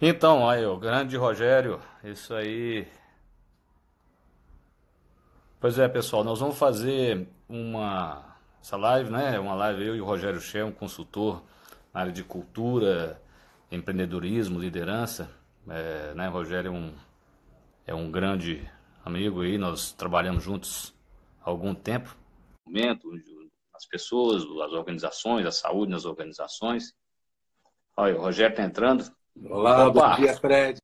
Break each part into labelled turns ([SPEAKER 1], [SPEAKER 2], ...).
[SPEAKER 1] Então, aí, o grande Rogério, isso aí. Pois é, pessoal, nós vamos fazer uma essa live, né? Uma live eu e o Rogério Che, um consultor na área de cultura, empreendedorismo, liderança. É, né? O Rogério é um, é um grande amigo aí, nós trabalhamos juntos há algum tempo. Momento, as pessoas, as organizações, a saúde nas organizações. Olha, o Rogério está entrando.
[SPEAKER 2] Olá, Opa. bom dia, Fred.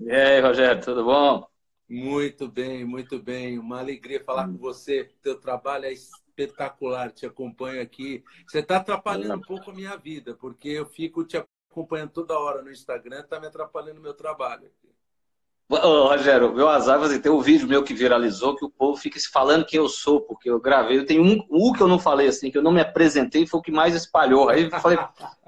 [SPEAKER 1] E aí, Rogério, tudo bom?
[SPEAKER 2] Muito bem, muito bem. Uma alegria falar hum. com você. Teu trabalho é espetacular, te acompanho aqui. Você está atrapalhando um pouco a minha vida, porque eu fico te acompanhando toda hora no Instagram, está me atrapalhando o meu trabalho.
[SPEAKER 1] Ô, Rogério, meu azar, você tem um vídeo meu que viralizou que o povo fica se falando quem eu sou, porque eu gravei. Eu tenho um, um que eu não falei assim, que eu não me apresentei, foi o que mais espalhou. Aí eu falei,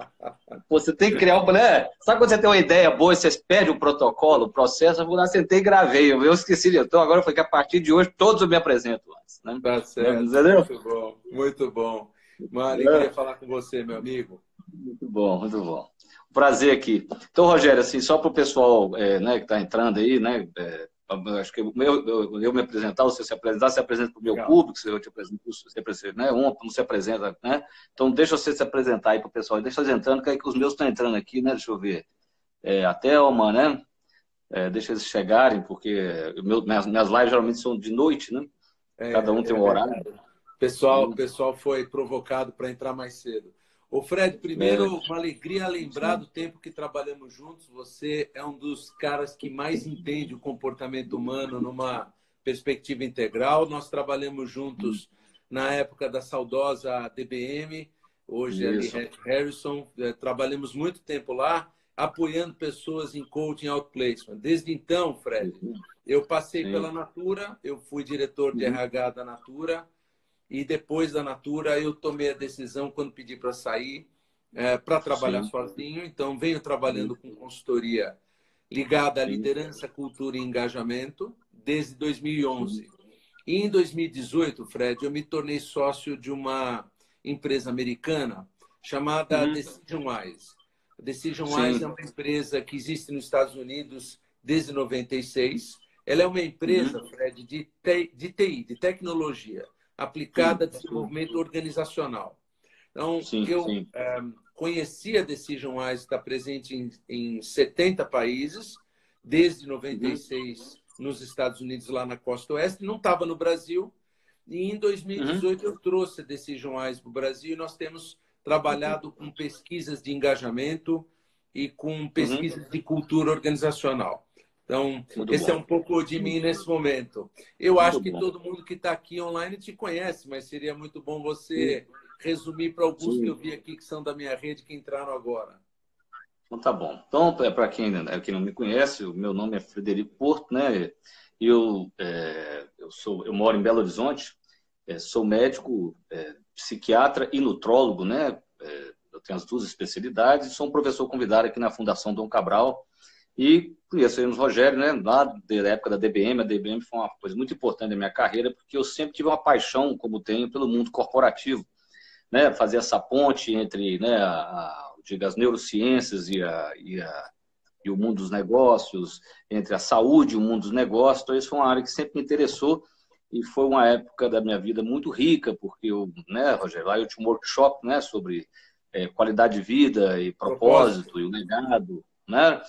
[SPEAKER 1] você tem que criar um. Né? Sabe quando você tem uma ideia boa, você perde o protocolo, o processo? Eu vou lá, sentei e gravei. Eu esqueci de. Então agora foi que a partir de hoje todos eu me apresento antes.
[SPEAKER 2] Né? Tá certo. Entendeu? Muito bom, muito bom. Alegria é. falar com você, meu amigo.
[SPEAKER 1] Muito bom, muito bom prazer aqui. Então, Rogério, assim, só para o pessoal é, né, que está entrando aí, né? É, acho que eu, eu, eu, me apresentar, você se apresentar, se apresenta para o meu Legal. público, se eu te apresento, você né? Um não se apresenta, né? Então, deixa você se apresentar aí para o pessoal, deixa eles entrando, que, aí que os meus estão entrando aqui, né? Deixa eu ver. É, a Thelma, né? É, deixa eles chegarem, porque meu, minhas, minhas lives geralmente são de noite, né? É, Cada um tem um é horário.
[SPEAKER 2] Pessoal, o pessoal foi provocado para entrar mais cedo. Ô Fred, primeiro, uma alegria lembrar do tempo que trabalhamos juntos. Você é um dos caras que mais entende o comportamento humano numa perspectiva integral. Nós trabalhamos juntos na época da saudosa DBM, hoje Isso. ali Harrison. É, trabalhamos muito tempo lá, apoiando pessoas em coaching outplacement. Desde então, Fred, eu passei Sim. pela Natura, eu fui diretor de RH da Natura e depois da Natura, eu tomei a decisão, quando pedi para sair, é, para trabalhar Sim. sozinho. Então, venho trabalhando com consultoria ligada à liderança, cultura e engajamento desde 2011. E em 2018, Fred, eu me tornei sócio de uma empresa americana chamada uhum. Decision Wise. A Decision Sim. Wise é uma empresa que existe nos Estados Unidos desde 96. Ela é uma empresa, uhum. Fred, de, de TI, de tecnologia aplicada a desenvolvimento organizacional. Então, sim, eu sim. É, conheci a Decision Wise, está presente em, em 70 países, desde 96 uhum. nos Estados Unidos, lá na costa oeste, não estava no Brasil. E em 2018 uhum. eu trouxe a Decision Wise para o Brasil e nós temos trabalhado com pesquisas de engajamento e com pesquisas uhum. de cultura organizacional. Então, Muito esse é bom. é um pouco de mim nesse momento. Eu muito acho que bom. todo mundo que está aqui online te conhece, mas seria muito bom você Sim. resumir para alguns Sim. que eu vi aqui que são da minha rede que entraram agora.
[SPEAKER 1] Então tá bom. Então, é para quem, né, quem não me conhece, o meu nome é Frederico Porto, né? Eu, é, eu, sou, eu moro em Belo Horizonte, é, sou médico, é, psiquiatra e nutrólogo, né? É, eu tenho as duas especialidades, sou um professor convidado aqui na Fundação Dom Cabral, e conhecemos o Rogério, né, lá da época da DBM. A DBM foi uma coisa muito importante na minha carreira, porque eu sempre tive uma paixão, como tenho, pelo mundo corporativo. Né, fazer essa ponte entre né, a, diga, as neurociências e, a, e, a, e, o mundo dos negócios, entre a saúde e o mundo dos negócios. Então, isso foi uma área que sempre me interessou e foi uma época da minha vida muito rica, porque eu, né, Rogério, lá eu tinha um workshop né, sobre é, qualidade de vida e propósito, propósito. e o legado, né?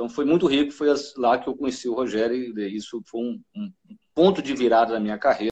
[SPEAKER 1] Então foi muito rico, foi lá que eu conheci o Rogério e isso foi um, um ponto de virada na minha carreira.